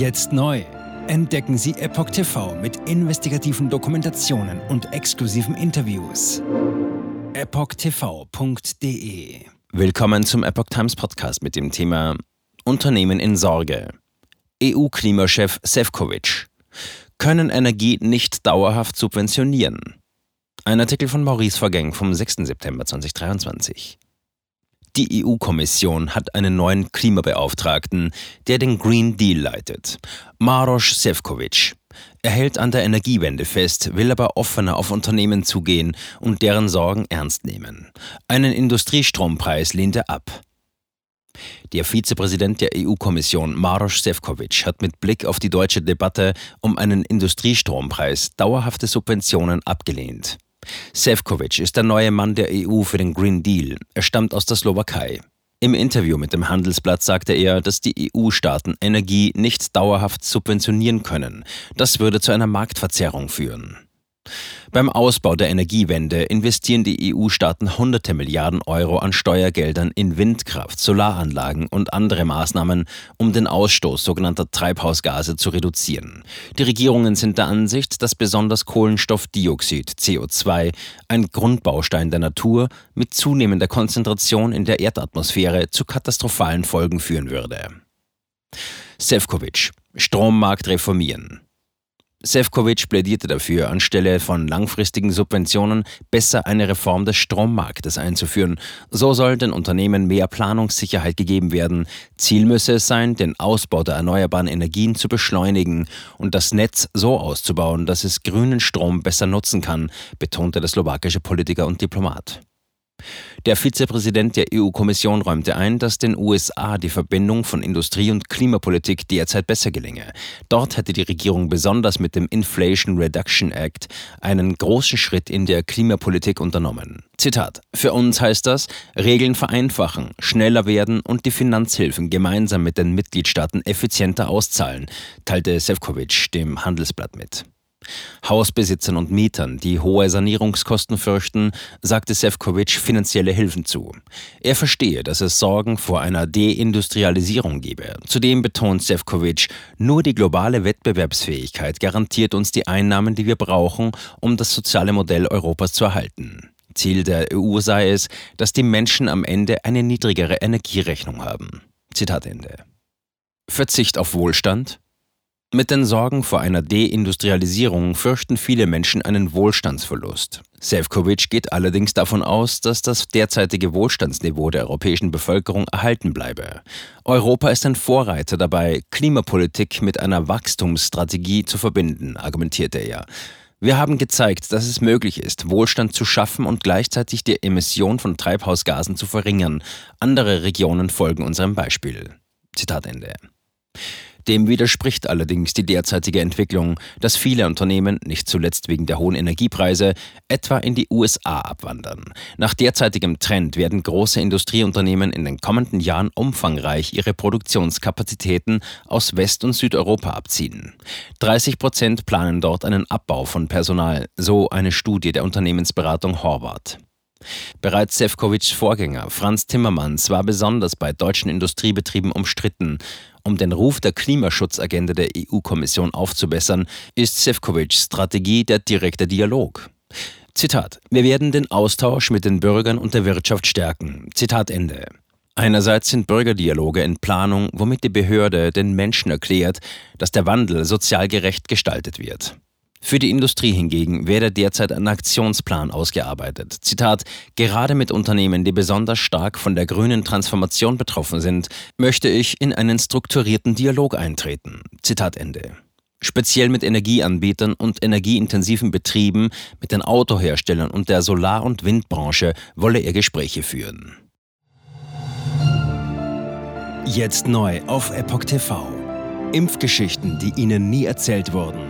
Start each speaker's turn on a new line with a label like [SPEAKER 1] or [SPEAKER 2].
[SPEAKER 1] Jetzt neu. Entdecken Sie Epoch TV mit investigativen Dokumentationen und exklusiven Interviews. EpochTV.de
[SPEAKER 2] Willkommen zum Epoch Times Podcast mit dem Thema Unternehmen in Sorge. EU-Klimachef Sefcovic. Können Energie nicht dauerhaft subventionieren? Ein Artikel von Maurice Vergeng vom 6. September 2023. Die EU-Kommission hat einen neuen Klimabeauftragten, der den Green Deal leitet. Maros Sefcovic. Er hält an der Energiewende fest, will aber offener auf Unternehmen zugehen und deren Sorgen ernst nehmen. Einen Industriestrompreis lehnt er ab. Der Vizepräsident der EU-Kommission Maros Sefcovic hat mit Blick auf die deutsche Debatte um einen Industriestrompreis dauerhafte Subventionen abgelehnt. Sefcovic ist der neue Mann der EU für den Green Deal. Er stammt aus der Slowakei. Im Interview mit dem Handelsblatt sagte er, dass die EU-Staaten Energie nicht dauerhaft subventionieren können. Das würde zu einer Marktverzerrung führen. Beim Ausbau der Energiewende investieren die EU-Staaten hunderte Milliarden Euro an Steuergeldern in Windkraft, Solaranlagen und andere Maßnahmen, um den Ausstoß sogenannter Treibhausgase zu reduzieren. Die Regierungen sind der Ansicht, dass besonders Kohlenstoffdioxid CO2, ein Grundbaustein der Natur, mit zunehmender Konzentration in der Erdatmosphäre zu katastrophalen Folgen führen würde. Sefcovic Strommarkt reformieren. Sefcovic plädierte dafür, anstelle von langfristigen Subventionen besser eine Reform des Strommarktes einzuführen. So soll den Unternehmen mehr Planungssicherheit gegeben werden. Ziel müsse es sein, den Ausbau der erneuerbaren Energien zu beschleunigen und das Netz so auszubauen, dass es grünen Strom besser nutzen kann, betonte der slowakische Politiker und Diplomat. Der Vizepräsident der EU-Kommission räumte ein, dass den USA die Verbindung von Industrie- und Klimapolitik derzeit besser gelinge. Dort hätte die Regierung besonders mit dem Inflation Reduction Act einen großen Schritt in der Klimapolitik unternommen. Zitat: Für uns heißt das, Regeln vereinfachen, schneller werden und die Finanzhilfen gemeinsam mit den Mitgliedstaaten effizienter auszahlen, teilte Sefcovic dem Handelsblatt mit. Hausbesitzern und Mietern, die hohe Sanierungskosten fürchten, sagte Sefcovic finanzielle Hilfen zu. Er verstehe, dass es Sorgen vor einer Deindustrialisierung gebe. Zudem betont Sefcovic, nur die globale Wettbewerbsfähigkeit garantiert uns die Einnahmen, die wir brauchen, um das soziale Modell Europas zu erhalten. Ziel der EU sei es, dass die Menschen am Ende eine niedrigere Energierechnung haben. Zitat Ende. Verzicht auf Wohlstand? Mit den Sorgen vor einer Deindustrialisierung fürchten viele Menschen einen Wohlstandsverlust. Sefcovic geht allerdings davon aus, dass das derzeitige Wohlstandsniveau der europäischen Bevölkerung erhalten bleibe. Europa ist ein Vorreiter dabei, Klimapolitik mit einer Wachstumsstrategie zu verbinden, argumentierte er. Wir haben gezeigt, dass es möglich ist, Wohlstand zu schaffen und gleichzeitig die Emission von Treibhausgasen zu verringern. Andere Regionen folgen unserem Beispiel. Zitat Ende. Dem widerspricht allerdings die derzeitige Entwicklung, dass viele Unternehmen, nicht zuletzt wegen der hohen Energiepreise, etwa in die USA abwandern. Nach derzeitigem Trend werden große Industrieunternehmen in den kommenden Jahren umfangreich ihre Produktionskapazitäten aus West- und Südeuropa abziehen. 30 Prozent planen dort einen Abbau von Personal, so eine Studie der Unternehmensberatung Horvath. Bereits Sefcovics Vorgänger Franz Timmermans war besonders bei deutschen Industriebetrieben umstritten. Um den Ruf der Klimaschutzagenda der EU-Kommission aufzubessern, ist Sefcovics Strategie der direkte Dialog. Zitat: Wir werden den Austausch mit den Bürgern und der Wirtschaft stärken. Zitat Ende. Einerseits sind Bürgerdialoge in Planung, womit die Behörde den Menschen erklärt, dass der Wandel sozial gerecht gestaltet wird. Für die Industrie hingegen werde derzeit ein Aktionsplan ausgearbeitet. Zitat, gerade mit Unternehmen, die besonders stark von der grünen Transformation betroffen sind, möchte ich in einen strukturierten Dialog eintreten. Zitat Ende. Speziell mit Energieanbietern und energieintensiven Betrieben, mit den Autoherstellern und der Solar- und Windbranche wolle er Gespräche führen.
[SPEAKER 1] Jetzt neu auf Epoch TV. Impfgeschichten, die Ihnen nie erzählt wurden.